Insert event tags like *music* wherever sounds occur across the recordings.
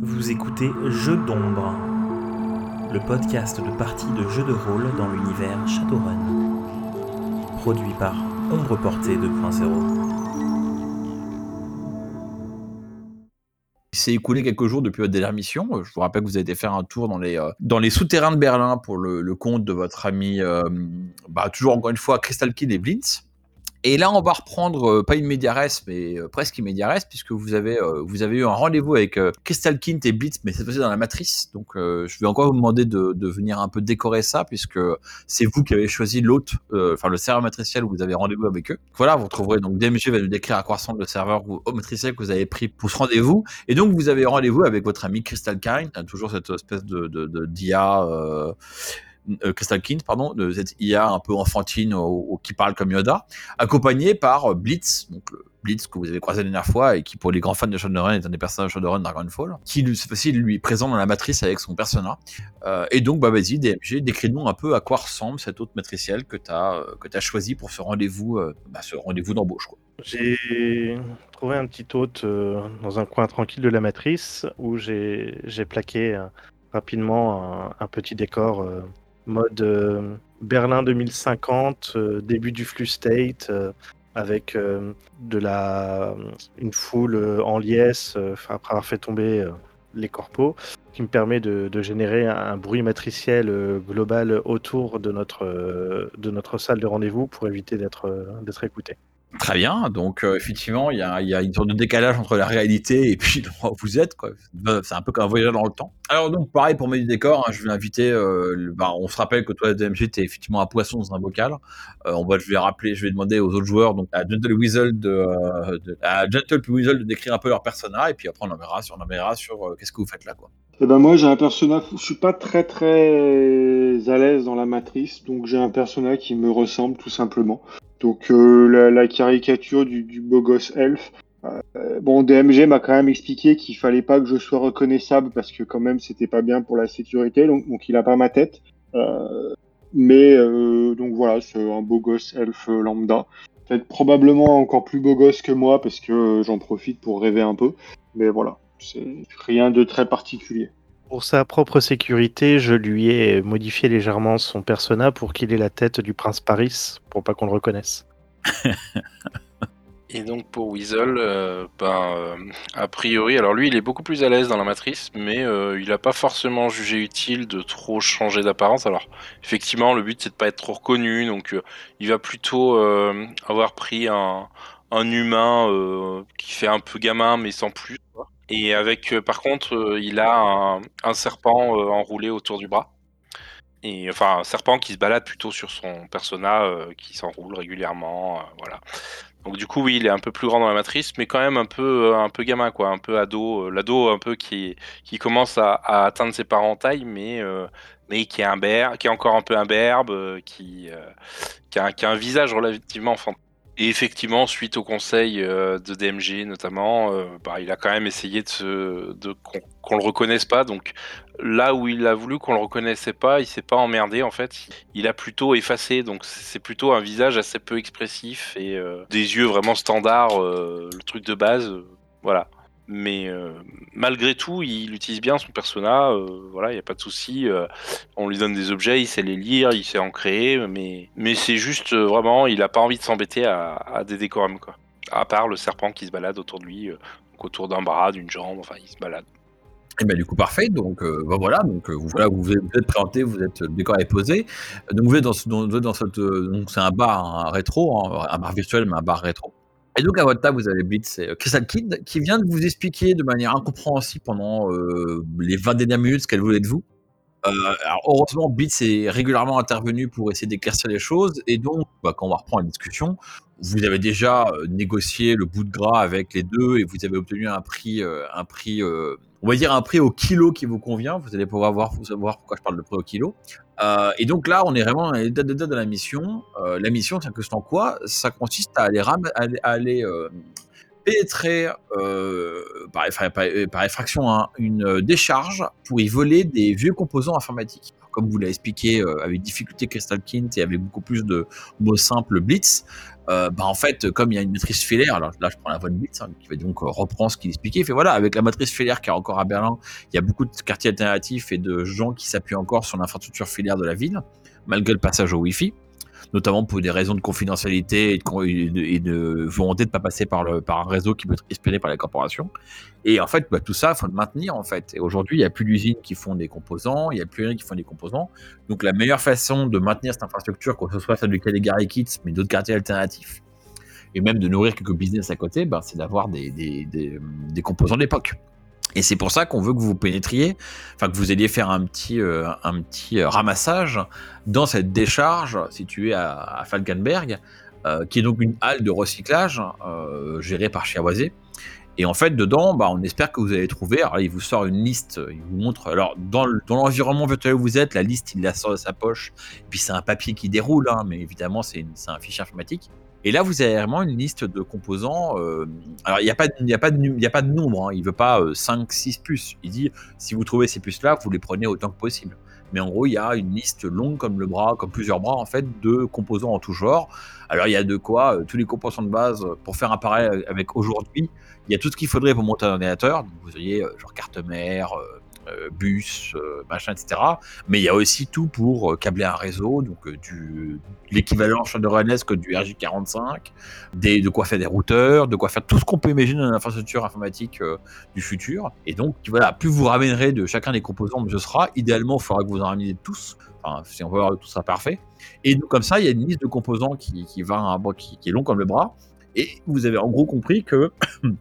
Vous écoutez Jeux d'ombre, le podcast de parties de jeux de rôle dans l'univers Shadowrun. Produit par Ombre Portée 2.0. Il s'est écoulé quelques jours depuis votre dernière mission. Je vous rappelle que vous avez été faire un tour dans les, euh, souterrains de Berlin pour le, le compte de votre ami, euh, bah, toujours encore une fois, Crystal Kid et Blintz. Et là, on va reprendre, euh, pas une mais euh, presque une puisque vous avez, euh, vous avez eu un rendez-vous avec Crystal Kint et Blitz, mais cette fois-ci dans la matrice. Donc, je vais encore vous demander de, venir un peu décorer ça, puisque c'est vous qui avez choisi l'hôte, enfin le serveur matriciel où vous avez rendez-vous avec eux. Voilà, vous retrouverez donc DMG va nous décrire à quoi ressemble le serveur ou- matriciel que vous avez pris pour ce rendez-vous. Et donc, vous avez rendez-vous avec votre ami Crystal Kint, hein, toujours cette espèce de d'IA. Euh, euh, Crystal Kint, pardon, de cette IA un peu enfantine qui parle comme Yoda, accompagné par euh, Blitz, donc Blitz que vous avez croisé la dernière fois et qui pour les grands fans de Shadowrun est un des personnages de Shadowrun Dragonfall, qui lui- fois-ci lui est présent dans la matrice avec son persona. Euh, et donc bah vas-y DMG, décris-nous un peu à quoi ressemble cette autre matricielle que tu as que tu choisi pour ce rendez-vous euh, bah, ce rendez-vous d'embauche. J'ai trouvé un petit hôte euh, dans un coin tranquille de la matrice où j'ai plaqué euh, rapidement un, petit décor euh, mode euh, Berlin 2050, euh, début du flux state, euh, avec de la une foule en liesse après avoir fait tomber les corpos, qui me permet de, générer un, bruit matriciel global autour de notre salle de rendez-vous pour éviter d'être écouté. Très bien, donc euh, effectivement, il y a, une sorte de décalage entre la réalité et puis *laughs* où vous êtes. quoi. C'est un peu comme un voyage dans le temps. Alors donc, pareil pour mes décors, hein, je vais inviter, euh, bah, on se rappelle que toi, DMG, t'es effectivement un poisson dans un bocal. Euh, on va, je vais rappeler, je vais demander aux autres joueurs, donc à Gentle Weasel de, euh, à Gentle Weasel de décrire un peu leur persona, et puis après on en verra sur, on en verra sur euh, qu'est-ce que vous faites là, quoi. Eh ben moi j'ai un personnage, je suis pas très très à l'aise dans la matrice, donc j'ai un personnage qui me ressemble tout simplement. Donc euh, la, la caricature du, beau gosse elfe. Euh, bon DMG m'a quand même expliqué qu'il fallait pas que je sois reconnaissable parce que quand même c'était pas bien pour la sécurité, donc, il a pas ma tête. Euh, mais donc voilà, c'est un beau gosse elfe lambda. Peut-être probablement encore plus beau gosse que moi parce que j'en profite pour rêver un peu. Mais voilà, c'est rien de très particulier. Pour sa propre sécurité, je lui ai modifié légèrement son persona pour qu'il ait la tête du prince Paris, pour pas qu'on le reconnaisse. *laughs* Et donc pour Weasel, euh, ben, euh, a priori, alors lui il est beaucoup plus à l'aise dans la matrice, mais euh, il n'a pas forcément jugé utile de trop changer d'apparence. Alors effectivement, le but c'est de pas être trop reconnu, donc il va plutôt avoir pris un, humain qui fait un peu gamin mais sans plus. Et avec, euh, par contre, euh, il a un, serpent euh, enroulé autour du bras. Et enfin, un serpent qui se balade plutôt sur son persona, qui s'enroule régulièrement, voilà. Donc du coup, oui, il est un peu plus grand dans la matrice, mais quand même un peu, un peu gamin, quoi, un peu ado, l'ado un peu qui, qui commence à, atteindre ses parents en taille, mais, mais qui est un qui est encore un peu un berbe, euh, qui, a, qui a un visage relativement enfantin. Et effectivement, suite au conseil euh, de DMG notamment, euh, bah, il a quand même essayé de, qu'on, le reconnaisse pas. Donc là où il a voulu qu'on le reconnaissait pas, il s'est pas emmerdé en fait. Il a plutôt effacé. Donc c'est plutôt un visage assez peu expressif et euh, des yeux vraiment standards, euh, le truc de base. voilà. Mais euh, malgré tout, il utilise bien son persona. euh, voilà, il y a pas de souci. euh, on lui donne des objets, il sait les lire, il sait en créer. Mais mais c'est juste vraiment, il a pas envie de s'embêter à, des décorums quoi. À part le serpent qui se balade autour de lui, autour d'un bras, d'une jambe. Enfin, il se balade. Et ben du coup parfait, donc ben, voilà, donc voilà, vous êtes, présenté, vous êtes le décor est posé, donc vous êtes dans, cette, donc c'est un bar un rétro, hein, un bar virtuel mais un bar rétro. Et donc à votre table vous avez Blitz et euh, Crystal Kid qui vient de vous expliquer de manière incompréhensible pendant euh, les 20 dernières minutes ce qu'elle voulait de vous. Euh, alors heureusement Blitz est régulièrement intervenu pour essayer d'éclaircir les choses et donc bah, quand on va reprendre la discussion, vous avez déjà négocié le bout de gras avec les deux et vous avez obtenu un prix, un prix, on va dire un prix au kilo qui vous convient. Vous allez pouvoir voir, vous savoir pourquoi je parle de prix au kilo. Euh, et donc là, on est vraiment l'état de la mission. Euh, la mission, que c'est en quoi? Ça consiste à aller, à à euh, pénétrer par, effraction hein, une décharge pour y voler des vieux composants informatiques. Comme vous l'avez expliqué, euh, avec difficulté Crystal Kint et avec beaucoup plus de mots simples Blitz, euh, bah en fait, comme il y a une matrice filaire, alors là je prends la voix de Blitz, hein, qui va donc reprendre ce qu'il expliquait, il fait voilà, avec la matrice filaire qui est encore à Berlin, il y a beaucoup de quartiers alternatifs et de gens qui s'appuient encore sur l'infrastructure filaire de la ville, malgré le passage au Wi-Fi notamment pour des raisons de confidentialité et de, volonté de ne pas passer par, un réseau qui peut être espionné par les corporations. Et en fait, bah, tout ça, il faut le maintenir en fait. Et aujourd'hui, il n'y a plus d'usines qui font des composants, il n'y a plus rien qui font des composants. Donc la meilleure façon de maintenir cette infrastructure, que ce soit celle du Caligari Kits, mais d'autres quartiers alternatifs, et même de nourrir quelques business à côté, bah, c'est d'avoir des, des, des composants d'époque. Et c'est pour ça qu'on veut que vous pénétriez, enfin que vous alliez faire un petit, euh, un petit euh, ramassage dans cette décharge située à, Falkenberg, euh, qui est donc une halle de recyclage gérée par Chiavoisé. Et en fait, dedans, bah, on espère que vous allez trouver. Alors, il vous sort une liste, il vous montre. Alors, dans, l'environnement virtuel où vous êtes, la liste, il la sort de sa poche. Et puis, c'est un papier qui déroule, hein, mais évidemment, c'est un fichier informatique. Et là, vous avez vraiment une liste de composants. Euh, alors, il n'y a, pas de, a, a pas de nombre. Hein. Il ne veut pas 5, euh, 6 puces. Il dit si vous trouvez ces puces-là, vous les prenez autant que possible. Mais en gros, il y a une liste longue comme le bras, comme plusieurs bras en fait, de composants en tout genre. Alors, il y a de quoi euh, tous les composants de base pour faire un parallèle avec aujourd'hui. Il y a tout ce qu'il faudrait pour monter un ordinateur. vous voyez, genre carte mère, euh, bus, euh, machin, etc. Mais il y a aussi tout pour euh, câbler un réseau, donc du l'équivalent que du RJ45, des, de quoi faire des routeurs, de quoi faire tout ce qu'on peut imaginer dans l'infrastructure informatique du futur. Et donc voilà, plus vous ramènerez de chacun des composants, mieux ce sera. Idéalement, il faudra que vous en rameniez tous. Enfin, si on veut avoir tout ça parfait. Et donc, comme ça, il y a une liste de composants qui, qui va, qui, qui est long comme le bras. Et vous avez en gros compris que *coughs*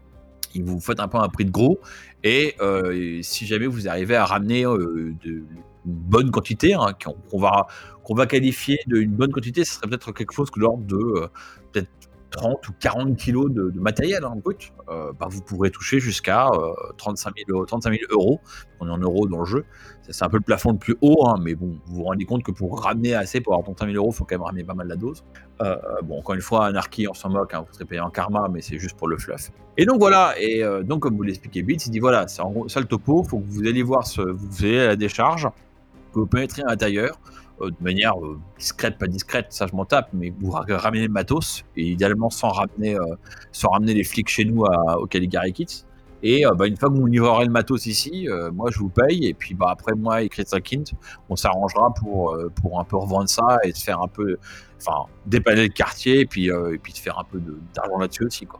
vous faites un peu un prix de gros. Et euh, si jamais vous arrivez à ramener euh, de, une bonne quantité, hein, qu'on va, qualifier d'une bonne quantité, ce serait peut-être quelque chose que l'ordre de euh, 30 ou 40 kilos de, matériel en hein, brut, euh, bah, vous pourrez toucher jusqu'à 35, 000, 35 000 euros. On est en euros dans le jeu. C'est un peu le plafond le plus haut, hein, mais bon, vous vous rendez compte que pour ramener assez, pour avoir 35 000 euros, il faut quand même ramener pas mal la dose. Euh, bon, encore une fois, Anarchy, on s'en moque, hein, vous serez payé en karma, mais c'est juste pour le fluff. Et donc voilà, et euh, donc comme vous l'expliquez Bits, il dit voilà, c'est en gros ça le topo, il faut que vous alliez voir ce, vous allez à la décharge, que vous pénétrez à l'intérieur, de manière discrète, pas discrète, ça je m'en tape, mais vous ramenez le matos, et idéalement sans ramener, sans ramener les flics chez nous à, au Caligari Kits. Et euh, bah, une fois que vous livrerez le matos ici, euh, moi je vous paye. Et puis bah, après, moi et Christian Kint, on s'arrangera pour, euh, pour un peu revendre ça et se faire un peu. Enfin, dépanner le quartier et puis, et puis se faire un peu d'argent là-dessus aussi. Quoi.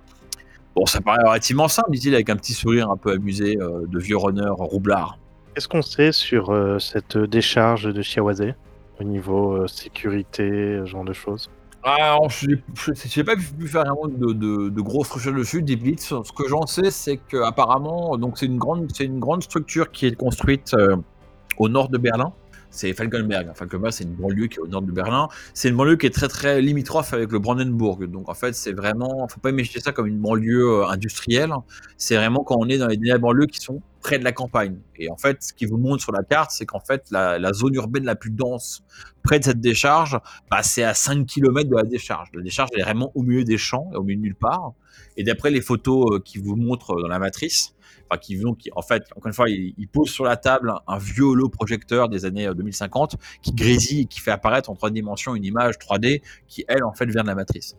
Bon, ça paraît relativement simple, dit-il, avec un petit sourire un peu amusé de vieux runner roublard. Qu'est-ce qu'on sait sur cette décharge de Chiawazé au niveau sécurité, ce genre de choses ah, je n'ai pas pu faire vraiment de, de, grosses recherches dessus, des blitz. Ce que j'en sais, c'est qu'apparemment, c'est une grande, une grande structure qui est construite euh, au nord de Berlin. C'est Falkenberg. Falkenberg, c'est une banlieue qui est au nord de Berlin. C'est une banlieue qui est très très limitrophe avec le Brandenburg. Donc en fait, c'est vraiment, faut pas imaginer ça comme une banlieue euh, industrielle. C'est vraiment quand on est dans les banlieues qui sont près de la campagne. Et en fait, ce qui vous montre sur la carte, c'est qu'en fait, la, zone urbaine la plus dense près de cette décharge, bah, c'est à 5 km de la décharge. La décharge est vraiment au milieu des champs, au milieu de nulle part. Et d'après les photos euh, qui vous montrent dans la matrice, enfin qui vont, qui, en fait, encore une fois, il, pose sur la table un vieux holo-projecteur des années 2050 euh, qui grésille et qui fait apparaître en trois dimensions une image 3D qui, elle, en fait, vient de la matrice.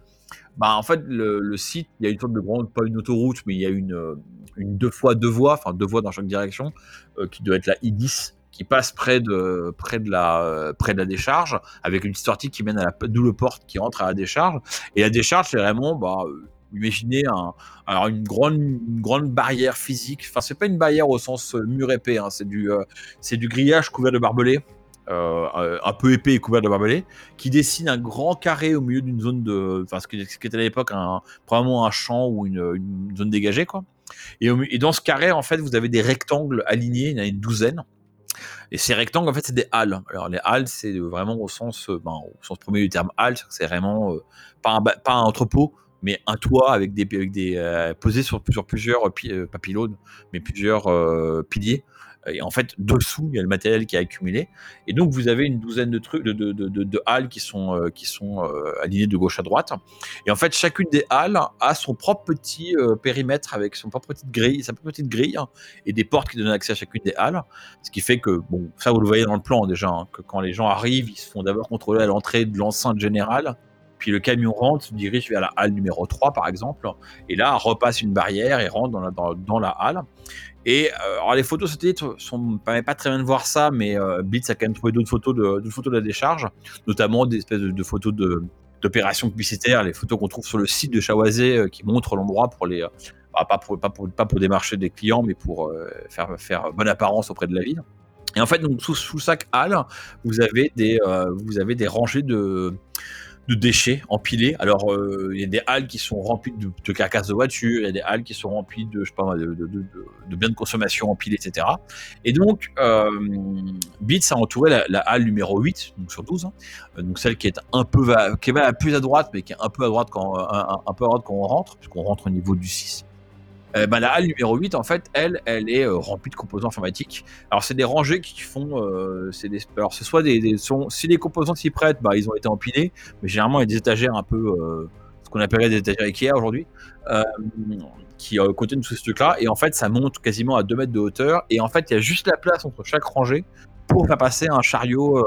Bah, en fait, le, site, il y a une sorte de grande, pas une autoroute, mais il y a une, euh, une deux fois deux voies, enfin deux voies dans chaque direction, euh, qui doit être la I10, qui passe près de, près de, la, euh, près de la décharge, avec une sortie qui mène à la double porte qui entre à la décharge. Et la décharge, c'est vraiment, bah, imaginez un, alors une grande, une grande barrière physique. Enfin, c'est pas une barrière au sens mur épais, hein, c'est du, c'est du grillage couvert de barbelés. Euh, un peu épais et couvert de barbelés, qui dessine un grand carré au milieu d'une zone de, enfin ce qui était à l'époque un, probablement un champ ou une, zone dégagée quoi. Et, dans ce carré en fait vous avez des rectangles alignés, il y en a une douzaine. Et ces rectangles en fait c'est des halles. Alors les halles c'est vraiment au sens, euh, ben, premier du terme halle, c'est vraiment euh, pas, un, entrepôt, mais un toit avec des, avec posé sur, plusieurs mais plusieurs piliers Et en fait, dessous, il y a le matériel qui est accumulé. Et donc, vous avez une douzaine de trucs, de, de, de, halles qui sont, euh, qui sont euh, alignées de gauche à droite. Et en fait, chacune des halles a son propre petit euh, périmètre avec son propre petite grille, sa propre petite grille hein, et des portes qui donnent accès à chacune des halles. Ce qui fait que, bon, ça vous le voyez dans le plan déjà, hein, que quand les gens arrivent, ils se font d'abord contrôler à l'entrée de l'enceinte générale. Puis le camion rentre, se dirige vers la halle numéro 3 par exemple, et là repasse une barrière et rentre dans la, dans, dans la halle. Et euh, alors les photos satellites sont pas, pas très bien de voir ça, mais euh, Blitz a quand même trouvé d'autres photos de, photos de la décharge, notamment des espèces de, photos de, d'opérations publicitaires, les photos qu'on trouve sur le site de Chawazé euh, qui montrent l'endroit pour les, bah, pas, pour, pas, pour, pas pour démarcher des clients, mais pour faire, faire bonne apparence auprès de la ville. Et en fait, sous, sous chaque halle, vous avez des, vous avez des rangées de, de déchets empilés. Alors, euh, il y a des halles qui sont remplies de, carcasses de voitures, il y a des halles qui sont remplies de, je sais de, biens de consommation empilés, etc. Et donc, euh, Beats a entouré la, halle numéro 8, donc sur 12, hein, donc celle qui est un peu va, qui va plus à droite, mais qui est un peu à droite quand, peu à droite quand on rentre, puisqu'on rentre au niveau du 6. Euh, bah, la halle numéro 8, en fait, elle, elle est euh, remplie de composants informatiques. Alors, c'est des rangées qui font. Euh, c'est des, alors, ce soit des. sont, si les composants s'y prêtent, bah, ils ont été empilés, mais généralement, il y a des étagères un peu. Euh, ce qu'on appellerait des étagères Ikea aujourd'hui, qui contiennent tous ces trucs-là. Et en fait, ça monte quasiment à 2 mètres de hauteur. Et en fait, il y a juste la place entre chaque rangée pour faire passer un chariot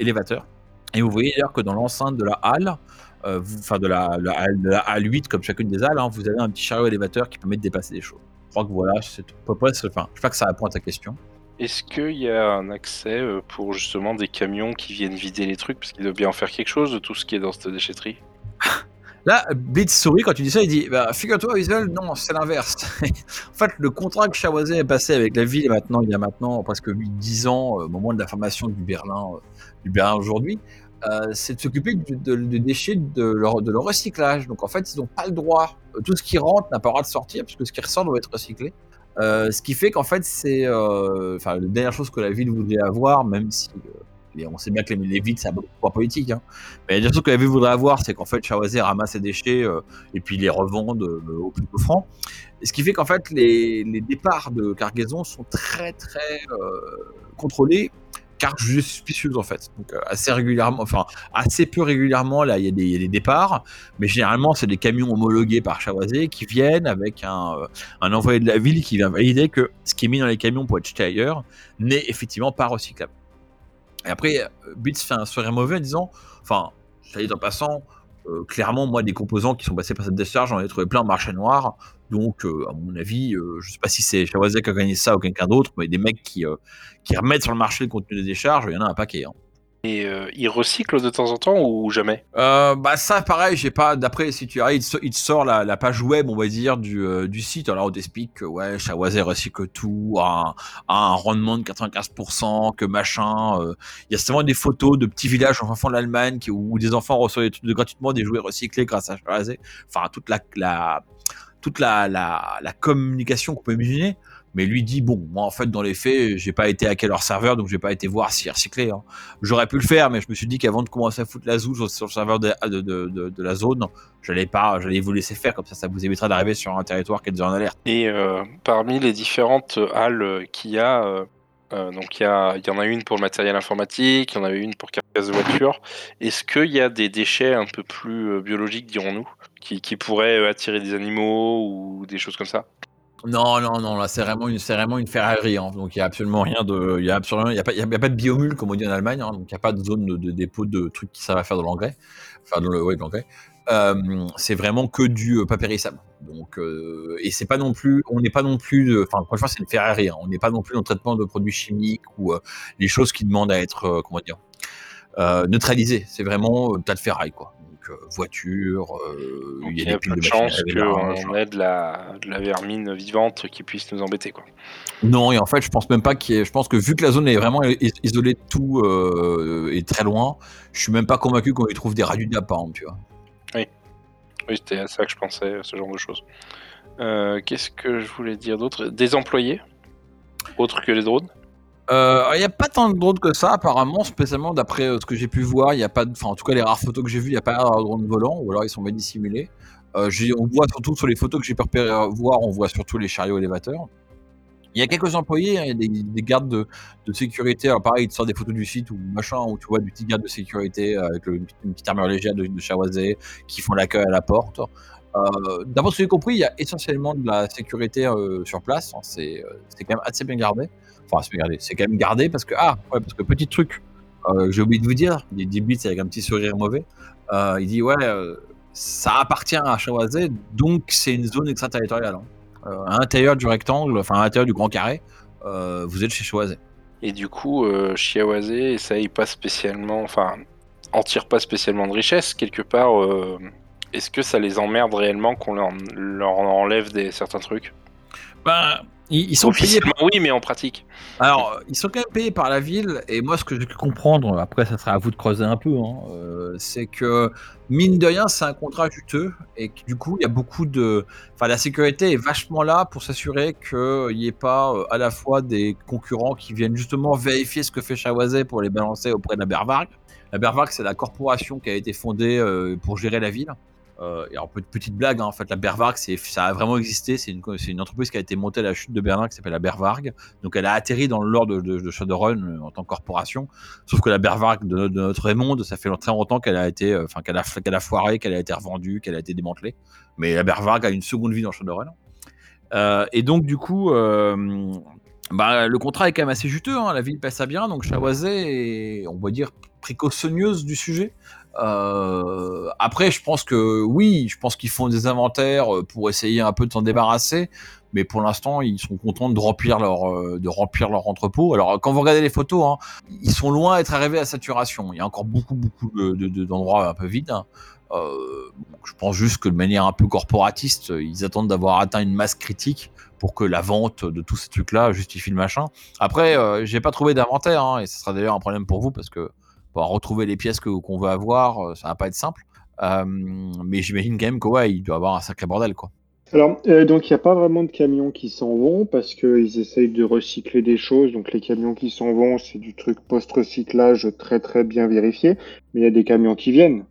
élévateur. Et vous voyez d'ailleurs que dans l'enceinte de la halle, euh, enfin de la, la, la halle 8 comme chacune des halles, hein, vous avez un petit chariot élévateur qui permet de dépasser des choses. Je crois que voilà, c'est peu près, enfin, je pas que ça répond à ta question. Est-ce qu'il y a un accès euh, pour justement des camions qui viennent vider les trucs Parce qu'il doit bien en faire quelque chose de tout ce qui est dans cette déchetterie? *laughs* Là, Blitz sourit quand tu dis ça, il dit bah, Figure-toi, Wiesel, non, c'est l'inverse. *laughs* en fait, le contrat que Chawazé a passé avec la ville maintenant, il y a maintenant presque 8-10 ans, euh, au moment de la formation du Berlin, du Berlin aujourd'hui, euh, c'est de s'occuper des de, de déchets de leur, recyclage. Donc en fait, ils n'ont pas le droit. Tout ce qui rentre n'a pas le droit de sortir, puisque ce qui ressort doit être recyclé. Euh, ce qui fait qu'en fait, c'est euh, la dernière chose que la ville voudrait avoir, même si euh, on sait bien que les, les villes, c'est un pouvoir politique. Hein. Mais la dernière chose que la ville voudrait avoir, c'est qu'en fait, Chawazé ramasse ses déchets euh, et puis les revende au plus offrant. Et ce qui fait qu'en fait, les, les, départs de cargaison sont très très contrôlés car jugée suspicieuse en fait. Donc euh, assez régulièrement, enfin assez peu régulièrement, là il y, a des, départs, mais généralement c'est des camions homologués par Chawazé qui viennent avec un, euh, un, envoyé de la ville qui vient valider que ce qui est mis dans les camions pour être jeté ailleurs n'est effectivement pas recyclable. Et après, euh, Bits fait un sourire mauvais en disant, enfin, ça dit en passant, clairement, moi, des composants qui sont passés par cette décharge, j'en ai trouvé plein en marché noir. Donc, euh, à mon avis, euh, je sais pas si c'est Chawazé qui a gagné ça ou quelqu'un d'autre, mais des mecs qui, euh, qui remettent sur le marché le contenu des décharges, il y en a un paquet. Hein. Et euh, ils recyclent de temps en temps ou jamais? Euh, Bah ça, pareil, j'ai pas. D'après, si tu arrives, il te sort la, la, page web, on va dire, du, euh, du site. Alors on t'explique que ouais, recycle tout à, à, un rendement de 95%, que machin. Il y a seulement des photos de petits villages en fond de l'Allemagne où des enfants reçoivent gratuitement des jouets recyclés grâce à Chawazé. Enfin, toute la, la toute la, communication qu'on peut imaginer. Mais lui dit bon, moi en fait dans les faits, j'ai pas été hacké leur serveur, donc j'ai pas été voir s'ils recyclaient. Hein. J'aurais pu le faire, mais je me suis dit qu'avant de commencer à foutre la zouche sur le serveur de, la zone, j'allais pas, j'allais vous laisser faire comme ça, ça vous évitera d'arriver sur un territoire qui est déjà en alerte. Et euh, parmi les différentes halles qu'il y a, euh, donc il y, a, y en a une pour le matériel informatique, il y en a une pour carcasse de voiture. Est-ce qu'il y a des déchets un peu plus euh, biologiques, dirons-nous, qui, pourraient euh, attirer des animaux ou des choses comme ça? Non, non, non, là c'est vraiment une, c'est vraiment une hein. donc il y a absolument rien de, il y a absolument, il y a pas, il y a, pas de biomule comme on dit en Allemagne, hein. donc il y a pas de zone de, de, dépôt de trucs qui ça va faire de l'engrais, enfin de, ouais, de l'engrais. Euh, c'est vraiment que du pas périssable. Donc euh, et c'est pas non plus, on n'est pas non plus, enfin fois c'est une Ferrari, hein. on n'est pas non plus dans le traitement de produits chimiques ou euh, les choses qui demandent à être, comment dire, neutralisées. C'est vraiment tas de ferraille quoi voiture, euh, il y a, peu de, de chances qu'on ait de la, de la vermine vivante qui puisse nous embêter. Quoi. Non, et en fait, je pense même pas qu'il y ait... Je pense que vu que la zone est vraiment isolée de tout et très loin, je suis même pas convaincu qu'on y trouve des de par exemple, tu vois. Oui, oui c'était à ça que je pensais, ce genre de choses. Euh, Qu'est-ce que je voulais dire d'autre? Des employés? Autres que les drones? Il euh, n'y a pas tant de drones que ça, apparemment, spécialement d'après euh, ce que j'ai pu voir. Il y a pas, enfin, en tout cas, les rares photos que j'ai vues, il n'y a pas de drones volants, ou alors ils sont bien dissimulés. On voit surtout sur les photos que j'ai pu voir, on voit surtout les chariots élévateurs. Il y a quelques employés, hein, des, des gardes de, sécurité. Alors pareil, ils te sortent des photos du site ou machin, où tu vois du petit garde de sécurité euh, avec une, petite- armure légère de, de qui font l'accueil à la porte. Euh, D'après ce que j'ai compris, il y a essentiellement de la sécurité euh, sur place. hein, C'est euh, c'est quand même assez bien gardé. Enfin, c'est bien gardé. C'est quand même gardé parce que ah ouais, parce que petit truc, j'ai oublié de vous dire, il dit Blitz avec un petit sourire mauvais. Il dit ouais, ça appartient à Chawazé, donc c'est une zone extraterritoriale. hein. Euh, à l'intérieur du rectangle, enfin à l'intérieur du grand carré, euh, vous êtes chez Chawazé. Et du coup, euh, Chiawase essaye pas spécialement, enfin, en tire pas spécialement de richesse quelque part. euh, Est-ce que ça les emmerde réellement qu'on leur, leur enlève des certains trucs? Ben, ils, ils sont payés. Officiellement, oui, mais en pratique. Alors, ils sont quand même payés par la ville, et moi, ce que j'ai pu comprendre, après, ça sera à vous de creuser un peu, hein, euh, c'est que, mine de rien, c'est un contrat juteux, et que, du coup, il y a beaucoup de. Enfin, la sécurité est vachement là pour s'assurer qu'il n'y ait pas euh, à la fois des concurrents qui viennent justement vérifier ce que fait Chawazé pour les balancer auprès de la Bervarg. La Bervarg, c'est la corporation qui a été fondée euh, pour gérer la ville. Euh, et alors, pe- petite blague, hein, en fait, la Bervarg, ça a vraiment existé. C'est une, entreprise qui a été montée à la chute de Berlin qui s'appelle la Bervarg. Donc, elle a atterri dans le lore de, de, de Shadowrun euh, en tant que corporation. Sauf que la Bervarg de, notre- Raymonde, ça fait très longtemps qu'elle a été, euh, enfin, qu'elle a, a foiré, qu'elle a été revendue, qu'elle a été démantelée. Mais la Bervarg a une seconde vie dans Shadowrun. Euh, et donc, du coup, bah, le contrat est quand même assez juteux. hein, La ville passe ça bien. Donc, Chawazé est, on va dire, précautionneuse du sujet. Euh, après, je pense que oui, je pense qu'ils font des inventaires euh, pour essayer un peu de s'en débarrasser, mais pour l'instant, ils sont contents de remplir leur euh, de remplir leur entrepôt. Alors, quand vous regardez les photos, hein, ils sont loin d'être arrivés à saturation. Il y a encore beaucoup beaucoup de- de- de- d'endroits un peu vides. hein. Je pense juste que de manière un peu corporatiste, ils attendent d'avoir atteint une masse critique pour que la vente de tous ces trucs-là justifie le machin. Après, euh, j'ai pas trouvé d'inventaire, hein, et ce sera d'ailleurs un problème pour vous parce que retrouver les pièces qu'on veut avoir, euh, ça va pas être simple. Euh, mais j'imagine quand même que ouais, doit avoir un sacré bordel quoi. Alors, euh, donc il n'y a pas vraiment de camions qui s'en vont parce qu'ils essayent de recycler des choses. Donc les camions qui s'en vont, c'est du truc post-recyclage très très bien vérifié. Mais il y a des camions qui viennent.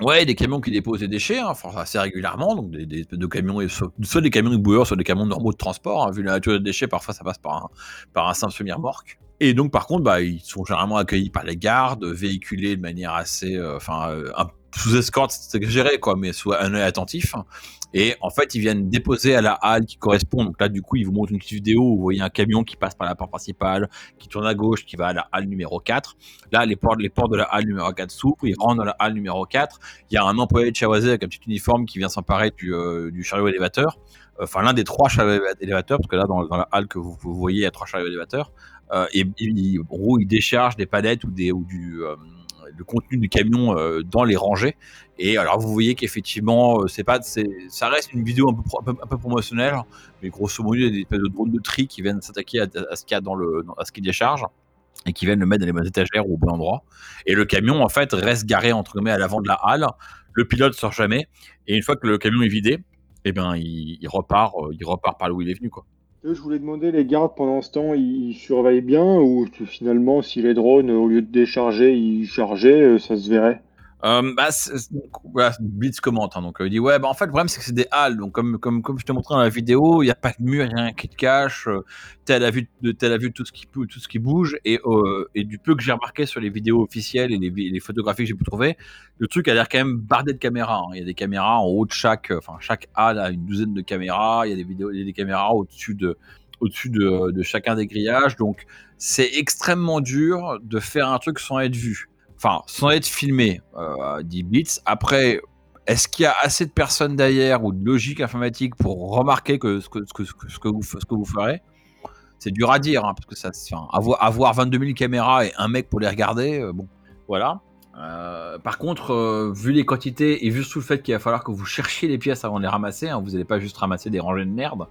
Ouais, des camions qui déposent des déchets, hein, assez régulièrement, donc des, des- de camions, soit, soit des camions de boueurs, soit des camions normaux de transport. hein. vu la nature des déchets, parfois ça passe par un, par un simple semi-remorque. Et donc, par contre, bah, ils sont généralement accueillis par les gardes, véhiculés de manière assez, euh, enfin, euh, sous escorte, c'est exagéré, quoi, mais sous un œil attentif. Et en fait, ils viennent déposer à la halle qui correspond. Donc là, du coup, ils vous montrent une petite vidéo où vous voyez un camion qui passe par la porte principale, qui tourne à gauche, qui va à la halle numéro 4. Là, les portes, les portes de la halle numéro 4 s'ouvrent, ils rentrent dans la halle numéro 4. Il y a un employé de Chawazé avec un petit uniforme qui vient s'emparer du, euh, chariot élévateur. Enfin, l'un des trois chariots élévateurs, parce que là, dans, la halle que vous voyez, il y a trois chariots élévateurs. Euh, et il, en gros, il décharge des palettes ou, des, du, euh, contenu du camion euh, dans les rangées. Et alors, vous voyez qu'effectivement, c'est pas, ça reste une vidéo un peu, promotionnelle, mais grosso modo, il y a des espèces de drones de tri qui viennent s'attaquer à, ce qu'il y a dans le, à ce qu'il décharge et qui viennent le mettre dans les bonnes étagères ou au bon endroit. Et le camion, en fait, reste garé entre guillemets à l'avant de la halle. Le pilote sort jamais. Et une fois que le camion est vidé, eh ben, il, repart, il repart par là où il est venu, quoi. Je voulais demander, les gardes pendant ce temps, ils, surveillent bien ou finalement, si les drones, au lieu de décharger, ils chargeaient, euh, ça se verrait? Euh, bah, Blitz commente. hein, donc, euh, il dit Ouais, bah, en fait, le problème, c'est que c'est des halles. Donc, comme, comme, comme je te montrais dans la vidéo, il n'y a pas de mur, rien qui te cache. Euh, t'es à la vue de tout ce qui, tout ce qui bouge. Et, euh, et du peu que j'ai remarqué sur les vidéos officielles et les, photographies que j'ai pu trouver, le truc a l'air quand même bardé de caméras. hein. Il y a des caméras en haut de chaque. Enfin, chaque halle a une douzaine de caméras. Il y a des, vidéos, des caméras au-dessus de au-dessus de, de chacun des grillages. Donc, c'est extrêmement dur de faire un truc sans être vu. Enfin, sans être filmé, euh, dit Blitz. Après, est-ce qu'il y a assez de personnes derrière ou de logique informatique pour remarquer que ce que, vous, ferez? C'est dur à dire, hein, parce que ça, enfin, avoir, avoir 22 000 caméras et un mec pour les regarder, euh, bon, voilà. Euh, par contre, vu les quantités et vu surtout le fait qu'il va falloir que vous cherchiez les pièces avant de les ramasser, hein, vous n'allez pas juste ramasser des rangées de merde,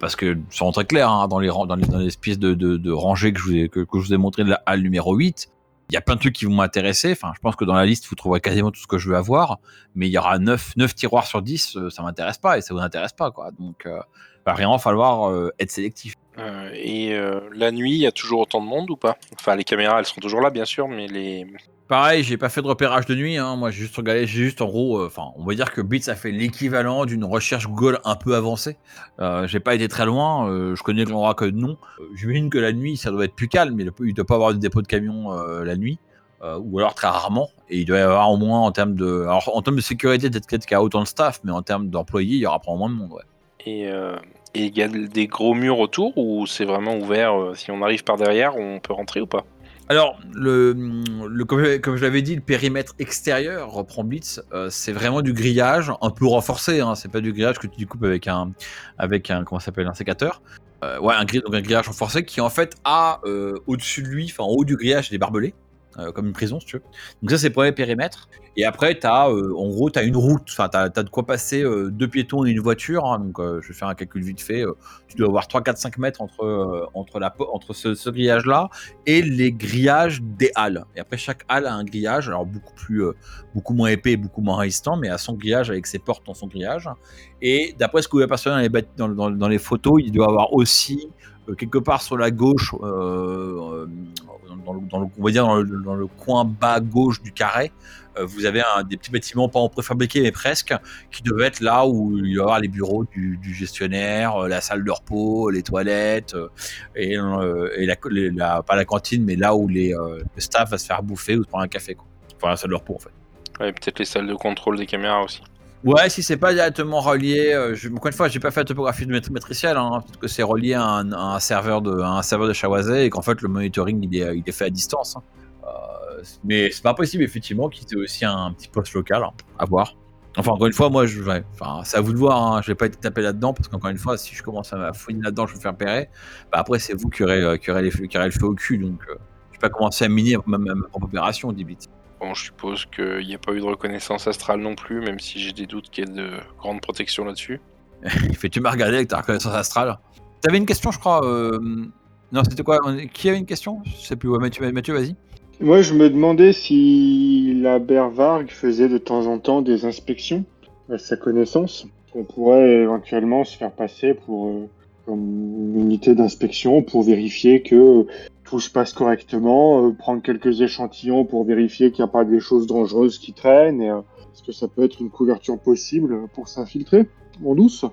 parce que sont très clair hein, dans les dans les, de, rangées que je, vous ai, que, que montré halle numéro 8, il y a plein de trucs qui vont m'intéresser. Enfin, je pense que dans la liste, vous trouverez quasiment tout ce que je veux avoir, mais il y aura 9, 9 tiroirs sur 10, euh, ça m'intéresse pas et ça vous intéresse pas, quoi. Donc, euh, va falloir euh, être sélectif. Euh, et la nuit, il y a toujours autant de monde ou pas? Enfin, les caméras, elles sont toujours là, bien sûr, mais les, Pareil, j'ai pas fait de repérage de nuit. Hein. Moi, j'ai juste regardé, j'ai juste en gros, euh, enfin, on va dire que Bits a fait l'équivalent d'une recherche Google un peu avancée. Euh, j'ai pas été très loin. euh, je connais l'endroit que. Euh, J'imagine que la nuit, ça doit être plus calme. Il il doit pas avoir de dépôt de camion la nuit, ou alors très rarement. Et il doit y avoir au moins en termes de, alors en termes de sécurité, peut-être qu'il y a autant de staff, mais en termes d'employés, il y aura probablement moins de monde. Ouais. Et il y a des gros murs autour ou c'est vraiment ouvert Si on arrive par derrière, on peut rentrer ou pas? Alors, le, comme, je- l'avais dit, le périmètre extérieur, reprend Blitz, euh, c'est vraiment du grillage un peu renforcé. Hein, c'est pas du grillage que tu découpes avec un, avec un comment s'appelle, un sécateur. Euh, ouais, un, gri- donc un grillage renforcé qui en fait a euh, au-dessus de lui, en haut du grillage, des barbelés, euh, comme une prison si tu veux. Donc ça c'est pour les périmètres. Et après, t'as, euh, en gros, tu as une route, enfin tu as, de quoi passer euh, deux piétons et une voiture. hein, donc je vais faire un calcul vite fait. tu dois avoir 3, 4, 5 mètres entre, entre, la, entre ce, grillage-là et les grillages des halles. Et après, chaque halle a un grillage, alors beaucoup plus, beaucoup moins épais, beaucoup moins résistant, mais a son grillage avec ses portes dans son grillage. Et d'après ce que vous apercevez dans les, dans, dans- les photos, il doit avoir aussi quelque part sur la gauche, dans, le, on va dire dans le, dans le coin bas gauche du carré, euh, vous avez des petits bâtiments pas en préfabriqués mais presque, qui devaient être là où il y avoir les bureaux du, gestionnaire, euh, la salle de repos, les toilettes, euh, et, la, pas la cantine, mais là où les, le staff va se faire bouffer ou se prendre un café. Quoi. Enfin, la salle de repos en fait. Ouais, peut-être les salles de contrôle des caméras aussi. Ouais, si c'est pas directement relié, euh, encore une fois, j'ai pas fait la topographie de matri- matricielle, hein, peut-être que c'est relié à un, serveur de, à un serveur de et qu'en fait le monitoring il est, est fait à distance. hein. Euh, mais c'est pas possible effectivement qu'il y ait aussi un, petit poste local hein, à voir. Enfin encore une fois, moi je, ouais, enfin c'est à vous de voir, hein, je vais pas être tapé là-dedans parce qu'encore une fois, si je commence à fouiner là-dedans, je vais me faire repérer. Bah, après c'est vous qui aurez, euh, qui aurez, les- qui aurez le feu au cul, donc euh, je vais pas commencer à miner ma, ma- propre opération, dit. Bon, je suppose qu'il n'y a pas eu de reconnaissance astrale non plus, même si j'ai des doutes qu'il y ait de grandes protections là-dessus. *laughs* Il fait tu m'as regardé avec ta reconnaissance astrale. T'avais une question, je crois. euh, Non, c'était quoi Qui avait une question? Je sais plus. Ouais, Mathieu, Mathieu vas-y. Moi, je me demandais si la Bervarg faisait de temps en temps des inspections à sa connaissance. On pourrait éventuellement se faire passer pour euh, comme une unité d'inspection pour vérifier que tout se passe correctement, euh, prendre quelques échantillons pour vérifier qu'il n'y a pas des choses dangereuses qui traînent. Et, euh, est-ce que ça peut être une couverture possible pour s'infiltrer en douce?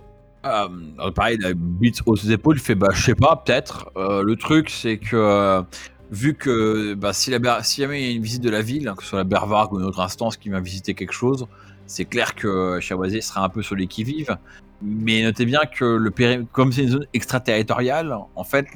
Euh, pareil, la bite aux épaules, fait bah, je sais pas, peut-être. Le truc, c'est que vu que bah, si, la si jamais il y a une visite de la ville, hein, que ce soit la Bervarg ou une autre instance qui vient visiter quelque chose, c'est clair que Chavoisier sera un peu sur qui-vive. Mais notez bien que le péri- comme c'est une zone extraterritoriale, en fait,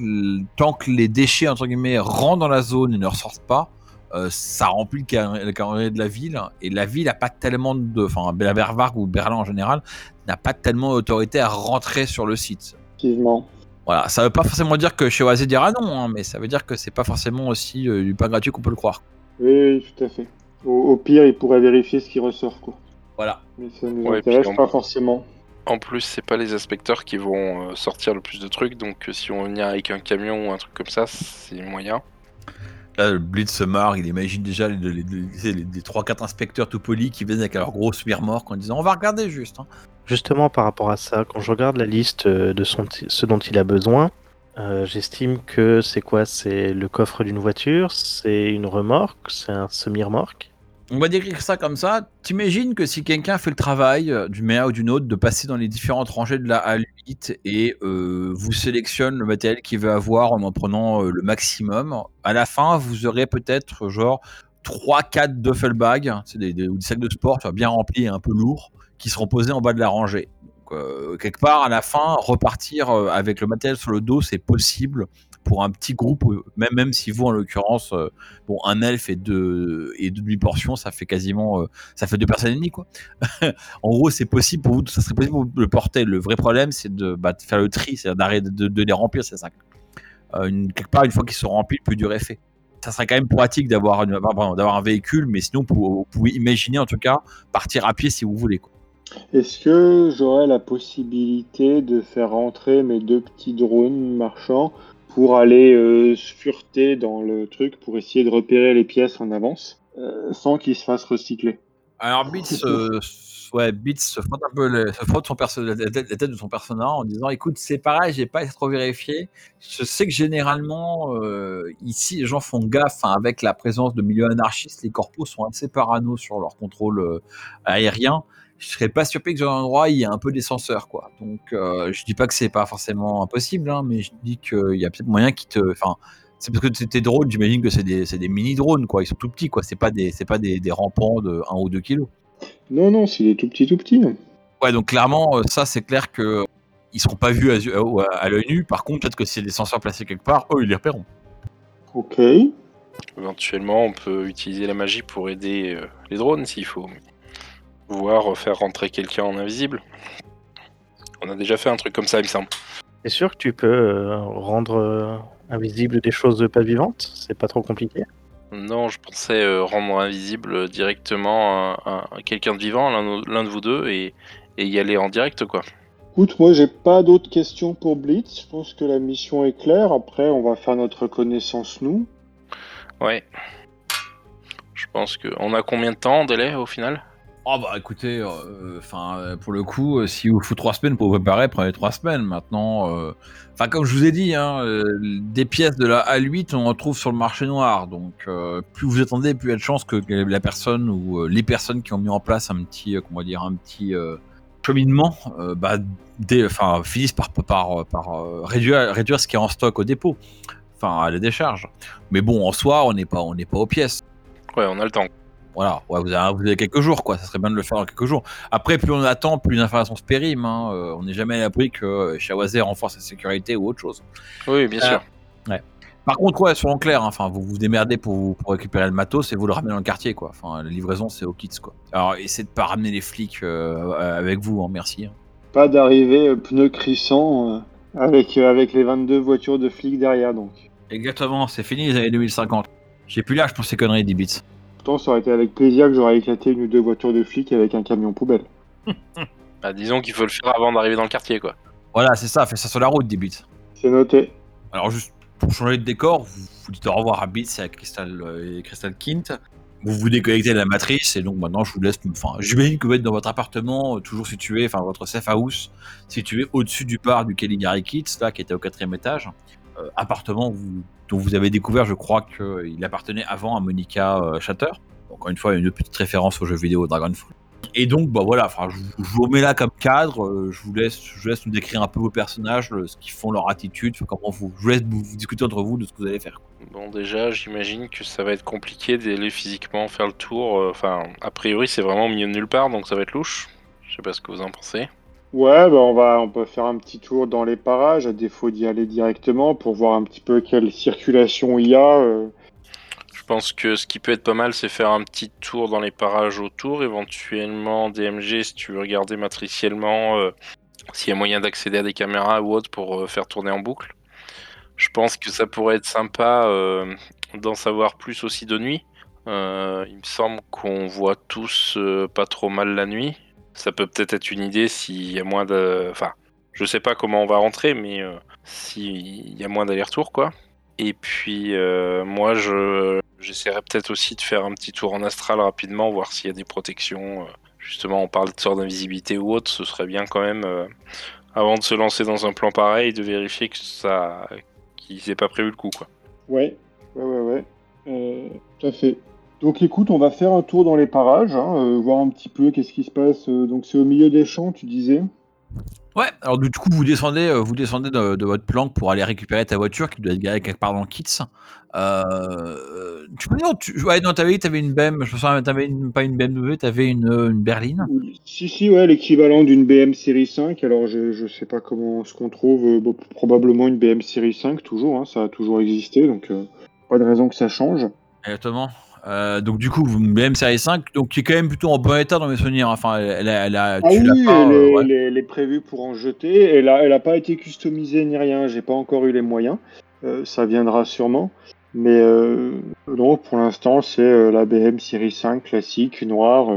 tant que les déchets entre guillemets rentrent dans la zone et ne ressortent pas, euh, ça remplit le cal- le calendrier de la ville. Et la ville n'a pas tellement de, enfin, la Bervarg ou Berlin en général n'a pas tellement d'autorité à rentrer sur le site. Effectivement. Voilà, ça veut pas forcément dire que chez Oasis dira non, hein, mais ça veut dire que c'est pas forcément aussi euh, du pain gratuit qu'on peut le croire. Oui, oui, tout à fait. Au, au pire, il pourrait vérifier ce qui ressort, quoi. Voilà. Mais ça nous Ouais, intéresse pas forcément. En plus, c'est pas les inspecteurs qui vont euh, sortir le plus de trucs, donc euh, si on vient avec un camion ou un truc comme ça, c'est moyen. Là, le Blitz se marre, il imagine déjà les, les, les, les- les 3-4 inspecteurs tout polis qui viennent avec leur grosse remorque en disant on va regarder juste. hein. Justement, par rapport à ça, quand je regarde la liste euh, de son ce dont il a besoin, euh, j'estime que c'est quoi? C'est le coffre d'une voiture, c'est une remorque, c'est un semi-remorque. On va décrire ça comme ça. T'imagines que si quelqu'un fait le travail euh, d'une manière ou d'une autre de passer dans les différentes rangées de la A8 et euh, vous sélectionne le matériel qu'il veut avoir en en prenant euh, le maximum, à la fin, vous aurez peut-être genre 3-4 duffel bags, c'est des, ou des sacs de sport bien remplis et un peu lourds, qui seront posés en bas de la rangée. Donc, euh, quelque part, à la fin, repartir avec le matériel sur le dos, c'est possible pour un petit groupe, même, même si vous, en l'occurrence, euh, bon, un elfe et deux, et deux demi-portions, ça fait quasiment, euh, ça fait deux personnes et demie, quoi. *laughs* en gros, c'est possible pour vous, ça serait possible pour le porter. Le vrai problème, c'est de, bah, faire le tri, c'est d'arrêter de, de les remplir, ces sacs. Euh, une- quelque part, une fois qu'ils sont remplis, le plus dur est fait. Ça serait quand même pratique d'avoir d'avoir un véhicule, mais sinon, vous, pouvez imaginer, en tout cas, partir à pied si vous voulez. Est-ce que j'aurais la possibilité de faire rentrer mes deux petits drones marchands pour aller euh, se fureter dans le truc pour essayer de repérer les pièces en avance euh, sans qu'ils se fassent recycler Alors, Blitz, euh, ouais, Beats se frotte un peu le- se frotte son perso- la, tête, la tête de son persona en disant écoute, c'est pareil, j'ai pas été trop vérifié. Je sais que généralement, euh, ici, les gens font gaffe hein, avec la présence de milieux anarchistes. Les corpos sont assez parano sur leur contrôle euh, aérien. Je serais pas surpris que dans un endroit, il y ait un peu des censeurs, quoi. Donc, euh, je dis pas que c'est pas forcément impossible, hein, mais je dis qu'il y a peut-être moyen qui te. Enfin, c'est parce que t- tes drones, j'imagine que c'est des, c'est des mini drones, quoi. Ils sont tout petits, quoi. C'est pas des, c'est pas des, des rampants de 1 ou 2 kilos. Non, non, s'il est tout petit, tout petit. Ouais, donc clairement, euh, ça, c'est clair que ils seront pas vus à, l'œil nu. Par contre, peut-être que s'il y a des senseurs placés quelque part, eux, ils les repéreront. Ok. Éventuellement, on peut utiliser la magie pour aider euh, les drones s'il faut. Voire faire rentrer quelqu'un en invisible. On a déjà fait un truc comme ça, il me semble. C'est sûr que tu peux euh, rendre euh, invisible des choses pas vivantes? C'est pas trop compliqué? Non, je pensais euh, rendre invisible directement un- un- quelqu'un de vivant, l'un l'un de vous deux, et, et y aller en direct, quoi. Écoute, moi j'ai pas d'autres questions pour Blitz. Je pense que la mission est claire. Après, on va faire notre connaissance nous. Ouais. Je pense que. On a combien de temps en délai au final? Oh bah écoutez, enfin pour le coup, euh, si vous faut trois semaines pour vous préparer, prenez trois semaines. Maintenant, euh, enfin comme je vous ai dit, hein, euh, des pièces de la A8 on en trouve sur le marché noir. Donc euh, plus vous attendez, plus il y a de chances que la personne ou euh, les personnes qui ont mis en place un petit, euh, comment dire, un petit euh, cheminement, euh, bah, enfin finissent par euh, réduire réduire ce qui est en stock au dépôt, enfin à la décharge. Mais bon, en soi, on n'est pas on n'est pas aux pièces. Ouais, on a le temps. Voilà, ouais, vous, avez, vous avez quelques jours, quoi. Ça serait bien de le faire dans quelques jours. Après, plus on attend, plus l'information se périme. hein. Euh, on n'est jamais à l'abri que euh, Shawazé renforce sa sécurité ou autre chose. Oui, bien Euh, sûr. Par contre, ouais, soyons clairs, hein, enfin, vous vous démerdez pour, pour récupérer le matos et vous le ramenez dans le quartier, quoi. Enfin, la livraison, c'est au kits, quoi. Alors, essayez de pas ramener les flics euh, avec vous, hein, merci. hein. Pas d'arrivée euh, pneu crissant euh, avec, euh, avec les 22 voitures de flics derrière donc. Exactement, c'est fini les années 2050. J'ai plus l'âge pour ces conneries, d'Ibits. Pourtant, ça aurait été avec plaisir que j'aurais éclaté une ou deux voitures de flics avec un camion poubelle. *laughs* Bah, disons qu'il faut le faire avant d'arriver dans le quartier, quoi. Voilà, c'est ça, faites ça sur la route, d'Ibits. C'est noté. Alors juste pour changer de décor, vous, vous dites au revoir à Beats et à Crystal, euh, et Crystal Kint. Vous vous déconnectez de la matrice et donc maintenant je vous laisse. Enfin, j'imagine que vous êtes dans votre appartement, euh, toujours situé, enfin votre safe house, situé au-dessus du bar du Caligari Kids, là, qui était au quatrième étage. Euh, appartement dont vous avez découvert, je crois qu'il appartenait avant à Monica euh, Shatter. Encore une fois, une petite référence au jeu vidéo Dragonfall. Et donc, bah voilà, je, vous- remets là comme cadre. euh, je vous laisse, je vous laisse nous décrire un peu vos personnages, ce qu'ils font, leur attitude, comment vous. Je vous laisse vous, discuter entre vous de ce que vous allez faire. Bon, déjà, j'imagine que ça va être compliqué d'aller physiquement faire le tour. euh, Enfin, a priori, c'est vraiment au milieu de nulle part, donc ça va être louche. Je sais pas ce que vous en pensez. Ouais, bah on va, on peut faire un petit tour dans les parages, à défaut d'y aller directement, pour voir un petit peu quelle circulation il y a. euh. Je pense que ce qui peut être pas mal, c'est faire un petit tour dans les parages autour, éventuellement DMG si tu veux regarder matriciellement euh, s'il y a moyen d'accéder à des caméras ou autre pour euh, faire tourner en boucle. Je pense que ça pourrait être sympa d'en savoir plus aussi de nuit. Il me semble qu'on voit tous pas trop mal la nuit. Ça peut peut-être être une idée s'il y a moins de... Enfin, je sais pas comment on va rentrer, mais euh, s'il y a moins d'aller-retour, quoi. Et puis euh, moi, je j'essaierai peut-être aussi de faire un petit tour en astral rapidement, voir s'il y a des protections. euh. Justement, on parle de sort d'invisibilité ou autre, ce serait bien quand même, euh, avant de se lancer dans un plan pareil, de vérifier que ça, qu'ils aient pas prévu le coup, quoi. Ouais, ouais, ouais, ouais. Tout à fait. Donc écoute, on va faire un tour dans les parages, hein, euh, voir un petit peu qu'est-ce qui se passe. euh, donc c'est au milieu des champs, tu disais Ouais, alors du coup, vous descendez, euh, vous descendez de, de votre planque pour aller récupérer ta voiture qui doit être garée quelque part dans le kits. Euh, tu peux dire, tu, ouais, non, t'avais, t'avais une BM, je t'avais une, pas une BMW, t'avais une, une berline. Si, si, ouais, l'équivalent d'une BM série 5. Alors je, je sais pas comment ce qu'on trouve. bon, probablement une BM série 5, toujours. hein, ça a toujours existé, donc euh, pas de raison que ça change. Exactement. Euh, donc du coup, une BM série 5, donc qui est quand même plutôt en bon état dans mes souvenirs. Enfin, elle, elle a, elle a- Ah tu oui, l'as pas, elle, euh, ouais. elle est- elle est prévue pour en jeter. Elle a, elle a pas été customisée ni rien. J'ai pas encore eu les moyens. Euh, ça viendra sûrement. Mais non, pour l'instant, c'est la BM série 5 classique, noire.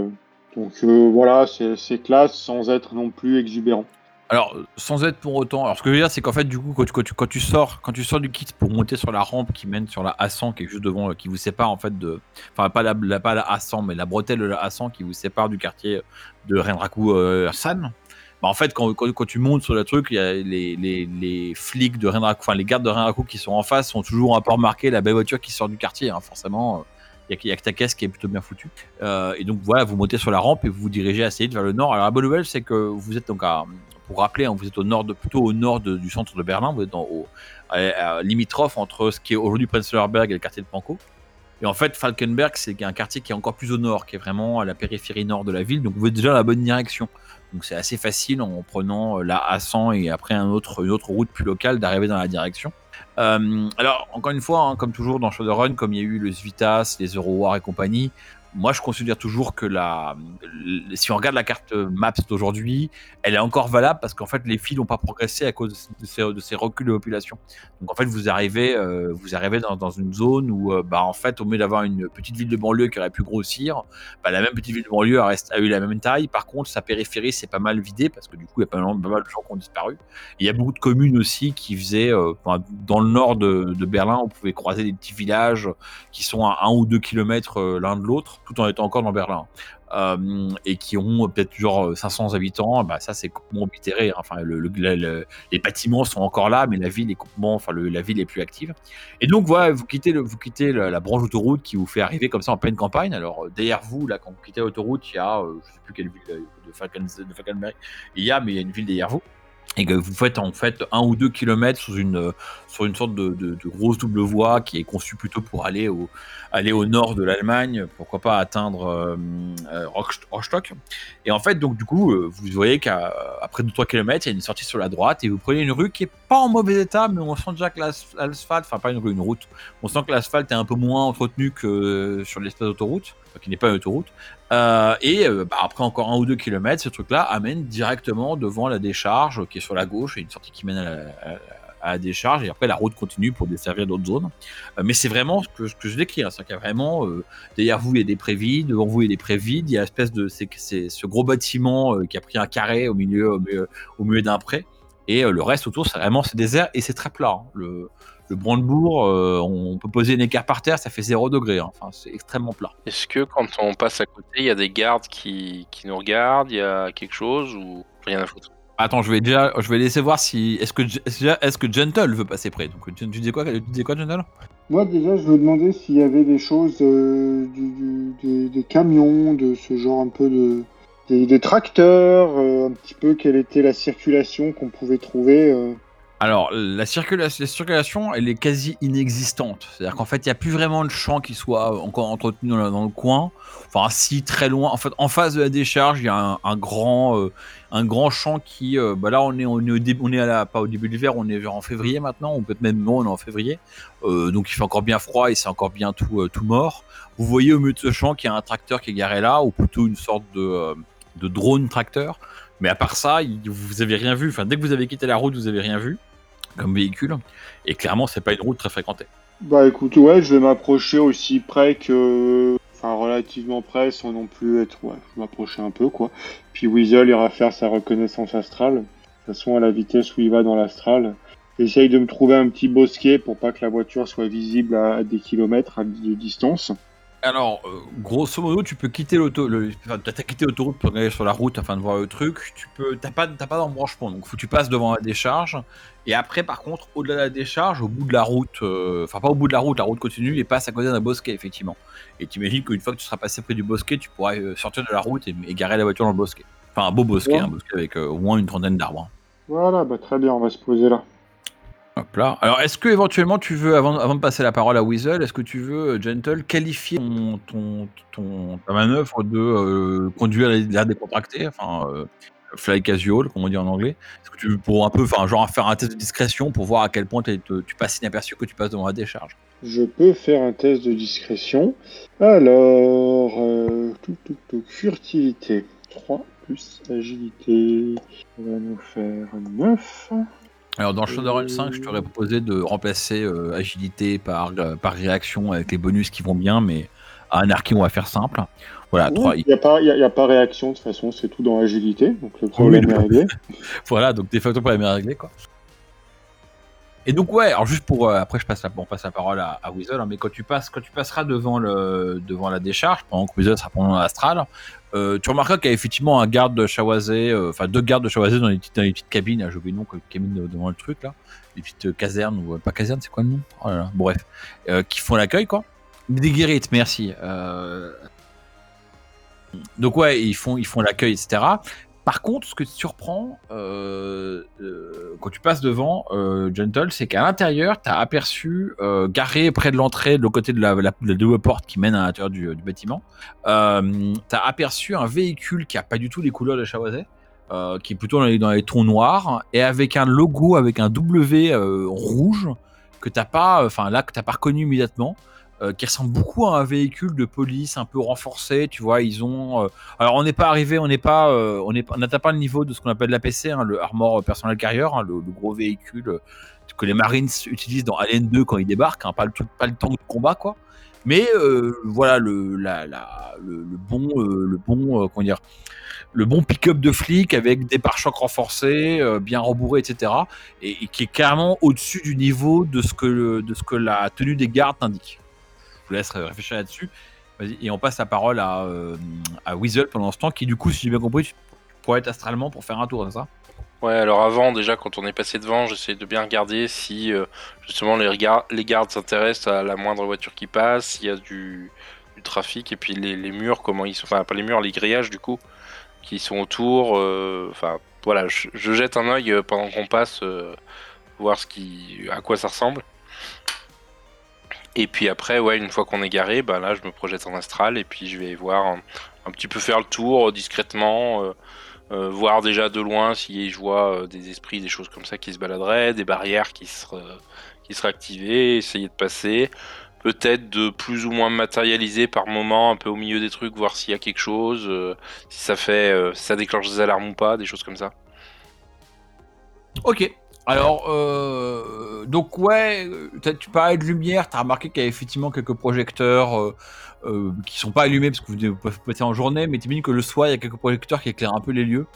donc voilà, c'est classe sans être non plus exubérant. Alors, sans être pour autant. Alors, ce que je veux dire, c'est qu'en fait, du coup, quand tu, quand, tu, quand tu sors, quand tu sors du kit pour monter sur la rampe qui mène sur la A100, qui est juste devant, euh, qui vous sépare en fait de. Enfin, pas la, la- pas la A100, mais la bretelle de la A100 qui vous sépare du quartier de Renraku euh, San. Bah, en fait, quand, quand, quand tu montes sur le truc, il y a les, les, les flics de Renraku, enfin, les gardes de Renraku qui sont en face sont toujours un peu remarqués la belle voiture qui sort du quartier, hein, forcément. Il n'y a, que ta caisse qui est plutôt bien foutue. Euh, et donc voilà, vous montez sur la rampe et vous vous dirigez assez vite vers le nord. Alors la bonne nouvelle, c'est que vous êtes donc à, pour rappeler, hein, vous êtes au nord plutôt au nord du centre de Berlin, vous êtes dans, au, à- limitrophe entre ce qui est aujourd'hui Prenzlauer et le quartier de Pankow. Et en fait, Falkenberg, c'est un quartier qui est encore plus au nord, qui est vraiment à la périphérie nord de la ville. Donc vous êtes déjà dans la bonne direction. Donc c'est assez facile en prenant euh, la A100 et après une autre route plus locale d'arriver dans la direction. Euh, alors, encore une fois, hein, comme toujours dans Shadowrun, comme il y a eu le Svitas, les Eurowar et compagnie, moi je considère toujours que la, si on regarde la carte Maps d'aujourd'hui, elle est encore valable parce qu'en fait les fils n'ont pas progressé à cause de ces, reculs de population. Donc en fait vous arrivez, euh, vous arrivez dans, une zone où euh, bah, en fait au lieu d'avoir une petite ville de banlieue qui aurait pu grossir, bah, la même petite ville de banlieue a, reste- a eu la même taille. Par contre sa périphérie s'est pas mal vidée parce que du coup il y a pas mal, de gens qui ont disparu. Il y a beaucoup de communes aussi qui faisaient, euh, dans le nord de, Berlin, on pouvait croiser des petits villages qui sont à un ou deux kilomètres l'un de l'autre, tout en étant encore dans Berlin. Euh, et qui ont peut-être genre euh, 500 habitants, bah ça c'est complètement oblitéré. hein. Enfin, le, le- le- le- les bâtiments sont encore là, mais la ville est complètement, enfin la ville est plus active. Et donc voilà, vous quittez, vous quittez la, branche autoroute qui vous fait arriver comme ça en pleine campagne. Alors euh, derrière vous, là, quand vous quittez l'autoroute, il y a, euh, je sais plus quelle ville euh, de Falkenberg il y a, mais il y a une ville derrière vous. Et que vous faites en fait un ou deux kilomètres sur une, euh, sur une sorte de, de- grosse double voie qui est conçue plutôt pour aller au, aller au nord de l'Allemagne, pourquoi pas atteindre euh, euh, Rostock. Et en fait, donc du coup, euh, vous voyez qu'après 2-3 km, il y a une sortie sur la droite et vous prenez une rue qui est pas en mauvais état, mais on sent déjà que l'as- l'asphalte, enfin pas une rue, une route, on sent que l'asphalte est un peu moins entretenu que sur l'espèce d'autoroute, qui n'est pas une autoroute. Euh, et euh, bah, après encore un ou deux kilomètres, ce truc-là amène directement devant la décharge qui est sur la gauche, et une sortie qui mène à la, décharge, et après la route continue pour desservir d'autres zones. Euh, mais c'est vraiment ce que, je décris, hein, c'est qu'il y a vraiment derrière vous il y a des prévides, devant vous il y a des prévides, il y a espèce de ce gros bâtiment qui a pris un carré au milieu au milieu, d'un pré, et le reste autour c'est vraiment c'est désert et c'est très plat. hein. Le Brandebourg, euh, on peut poser une écart par terre, ça fait 0 degré. hein. Enfin, c'est extrêmement plat. Est-ce que quand on passe à côté, il y a des gardes qui, qui nous regardent, il y a quelque chose ou rien à foutre? Attends, je vais déjà, je vais laisser voir si est-ce que est-ce est-ce que Gentle veut passer près? Donc tu, tu disais quoi, tu quoi, Gentle? Moi, déjà, je me demandais s'il y avait des choses, euh, du, du- des, des camions, de ce genre un peu de. Des, des tracteurs, euh, un petit peu quelle était la circulation qu'on pouvait trouver. euh. Alors, la circulation, la circulation, elle est quasi inexistante. C'est-à-dire qu'en fait, il n'y a plus vraiment de champs qui soient encore entretenus dans, le- coin. Enfin, si, très loin. En fait, en face de la décharge, il y a un, grand, euh, un grand champ qui. euh, bah là, on est, on est, au on est à la, pas au début de l'hiver, on est en février maintenant, ou peut-être même non, on est en février. Euh, donc, il fait encore bien froid et c'est encore bien tout, tout mort. Vous voyez au milieu de ce champ qu'il y a un tracteur qui est garé là, ou plutôt une sorte de, de drone tracteur. Mais à part ça, vous avez rien vu. Enfin, dès que vous avez quitté la route, vous avez rien vu comme véhicule. Et clairement, c'est pas une route très fréquentée. Bah écoute, ouais, je vais m'approcher aussi près que. Enfin, relativement près sans non plus être. Ouais, je vais m'approcher un peu, quoi. Puis Weasel ira faire sa reconnaissance astrale. De toute façon, à la vitesse où il va dans l'astral. J'essaye de me trouver un petit bosquet pour pas que la voiture soit visible à, des kilomètres de distance. Alors, euh, grosso modo, tu peux quitter l'auto, le, enfin, t'as t'as quitté l'autoroute pour aller sur la route afin de voir le truc. Tu peux, t'as pas, t'as pas d'embranchement, donc faut que tu passes devant la décharge. Et après, par contre, au-delà de la décharge, au bout de la route, euh, enfin pas au bout de la route, la route continue et passe à côté d'un bosquet, effectivement. Et t'imagines qu'une fois que tu seras passé près du bosquet, tu pourras euh, sortir de la route et, et garer la voiture dans le bosquet. Enfin, un beau bosquet, Ouais. un bosquet avec au moins une trentaine d'arbres. hein. Voilà, bah très bien, on va se poser là. Hop là. Alors, est-ce que éventuellement tu veux, avant, de passer la parole à Weasel, est-ce que tu veux, euh, Gentle, qualifier ton, ton, ton- ta manœuvre de euh, conduire l'air décontracté, enfin euh, fly casual, comme on dit en anglais? Est-ce que tu veux pour un peu, enfin, genre faire un test de discrétion pour voir à quel point tu passes inaperçu que tu passes devant la décharge? Je peux faire un test de discrétion. Alors, euh, tout, tout, tout, furtivité. 3 plus agilité. Ça va nous faire 9. Alors, dans Shadowrun 5, je t'aurais proposé de remplacer euh, agilité par, euh, par réaction avec les bonus qui vont bien, mais Anarchy, on va faire simple. Voilà. Il n'y a, y a- y a pas réaction, de toute façon, c'est tout dans l'agilité. Donc le problème Oui, est réglé. *laughs* Voilà, donc de facto pour la réglé quoi. Et donc ouais, alors juste pour euh, après je passe la, on passe la parole à, Weasel, hein, mais quand tu passes, quand tu passeras devant le devant la décharge, pendant que Weasel sera pendant l'astral, euh, tu remarqueras qu'il y a effectivement un garde de Shawazé, euh, enfin deux gardes de Shawazé dans les petites, dans les petites cabines, ah, j'ai oublié le nom, de- devant le truc là, les petites casernes ou pas casernes, c'est quoi le nom? Oh là là, bref, qui font l'accueil quoi. Des guérites, merci. Donc ouais, ils font ils font l'accueil, etc. Par contre, ce que te surprend euh, euh, quand tu passes devant euh, Gentle, c'est qu'à l'intérieur, tu as aperçu, euh, garé près de l'entrée, de l'autre côté de la, double porte qui mène à l'intérieur du, bâtiment, euh, tu as aperçu un véhicule qui a pas du tout les couleurs de Shawazé, euh, qui est plutôt dans les, dans les tons noirs, et avec un logo, avec un W rouge, que t'as pas, enfin là, que pas reconnu immédiatement. Euh, qui ressemble beaucoup à un véhicule de police un peu renforcé, tu vois, ils ont euh, alors on n'est pas arrivé, on n'est pas, euh, on n'est pas- on n'atteint pas le niveau de ce qu'on appelle l'APC, hein, le Armor Personnel Carrier, hein, le, gros véhicule que les Marines utilisent dans Alien 2 quand ils débarquent, hein, pas le truc, pas le temps de combat quoi. Mais voilà le, bon, le bon, comment dire, le bon pick-up de flic avec des pare-chocs renforcés, bien rembourrés, etc. Et, qui est carrément au-dessus du niveau de ce que de ce que la tenue des gardes indique. Laisse réfléchir là-dessus. Et on passe la parole à, euh, à Weasel pendant ce temps, qui du coup, si j'ai bien compris, tu pourrais être astralement pour faire un tour, c'est ça? Ouais, alors avant, déjà, quand on est passé devant, j'essaie de bien regarder si euh, justement les, les gardes s'intéressent à la moindre voiture qui passe, s'il y a du, trafic, et puis les, murs, comment ils sont. Enfin, pas les murs, les grillages du coup, qui sont autour. euh, Enfin, voilà, je, je jette un œil pendant qu'on passe, voir ce qui, à quoi ça ressemble. Et puis après, ouais, une fois qu'on est garé, bah là, je me projette en astral, et puis je vais voir un, petit peu faire le tour euh, discrètement. euh, euh, voir déjà de loin si je vois des esprits, des choses comme ça qui se baladeraient, des barrières qui seraient, qui activées, essayer de passer. Peut-être de plus ou moins matérialiser par moment, un peu au milieu des trucs, voir s'il y a quelque chose, si ça fait, si ça déclenche des alarmes ou pas, des choses comme ça. Ok. Alors, euh, donc ouais, tu parlais de lumière, tu as remarqué qu'il y a effectivement quelques projecteurs euh, euh, qui sont pas allumés parce que vous vous passer en journée, mais t'imagines que le soir, il y a quelques projecteurs qui éclairent un peu les lieux.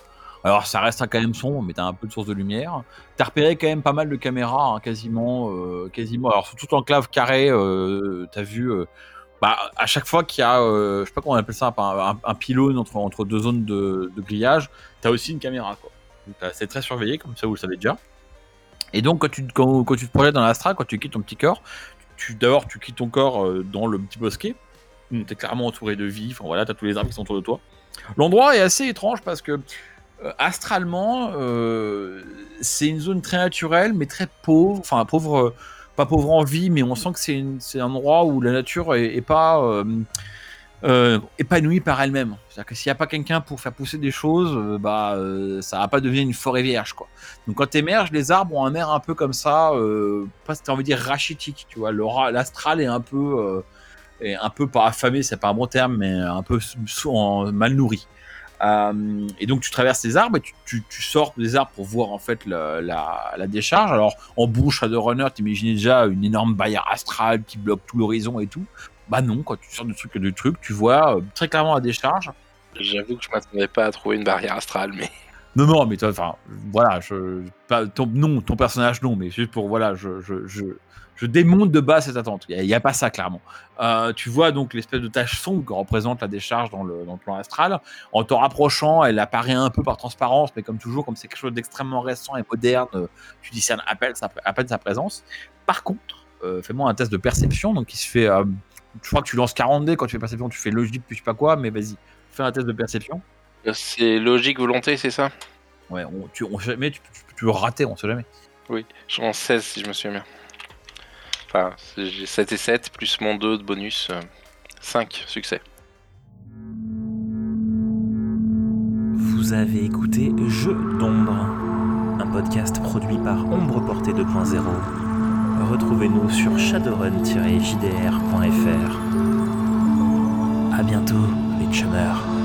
Alors ça reste quand même sombre, mais t'as un peu de source de lumière. T'as repéré quand même pas mal de caméras, hein, quasiment, quasiment. Alors sur toute enclave carrée, euh, t'as vu, bah, à chaque fois qu'il y a, je sais pas comment on appelle ça, un, pylône entre, deux zones de, grillage, t'as aussi une caméra. C'est très surveillé, comme ça vous le savez déjà. Et donc, quand tu, quand, tu te projettes dans l'astra, quand tu quittes ton petit corps, d'abord, tu quittes ton corps euh, dans le petit bosquet. Tu es clairement entouré de vie. Enfin, voilà, tu as tous les arbres qui sont autour de toi. L'endroit est assez étrange parce que, euh, astralement, euh, c'est une zone très naturelle, mais très pauvre. Enfin, pauvre, euh, pas pauvre en vie, mais on sent que c'est, un endroit où la nature est, pas. Euh, épanouie par elle-même. C'est-à-dire que s'il n'y a pas quelqu'un pour faire pousser des choses, euh, bah, euh, ça va pas devenir une forêt vierge, quoi. Donc quand t'émerges, les arbres ont un air un peu comme ça, pas t'as envie de dire rachitique, tu vois. L'astral est un peu, est un peu pas affamé, c'est pas un bon terme, mais un peu mal nourri. Et donc tu traverses les arbres et tu, sors des arbres pour voir en fait la, décharge. Alors en bouche Shadowrunner, t'imaginais déjà une énorme barrière astrale qui bloque tout l'horizon et tout. Bah non, quand tu sors du truc du truc, tu vois euh, très clairement la décharge. J'avoue que je m'attendais pas à trouver une barrière astrale, mais *laughs* Non, non, mais toi, enfin, voilà, je, pas, ton, non, ton personnage, non, mais juste pour, voilà, je, je, je, je démonte de bas cette attente. Il n'y a, pas ça, clairement. Euh, tu vois donc l'espèce de tache sombre que représente la décharge dans le, dans le plan astral. En te rapprochant, elle apparaît un peu par transparence, mais comme toujours, comme c'est quelque chose d'extrêmement récent et moderne, euh, tu discernes à peine sa, à peine sa présence. Par contre, euh, fais-moi un test de perception, donc il se fait. euh, je crois que tu lances 40 dés quand tu fais perception, tu fais logique, puis je sais pas quoi, mais vas-y, fais un test de perception. c'est logique volonté, c'est ça? Ouais, on, tu, on, jamais, tu, tu, tu peux rater, on sait jamais. Oui, je rends 16 si je me souviens bien. Enfin, j'ai 7 et 7, plus mon 2 de bonus. 5 succès. Vous avez écouté Jeu d'ombre, un podcast produit par Ombre Portée 2.0. Retrouvez-nous sur shadowrun-jdr.fr. À bientôt, les chummers.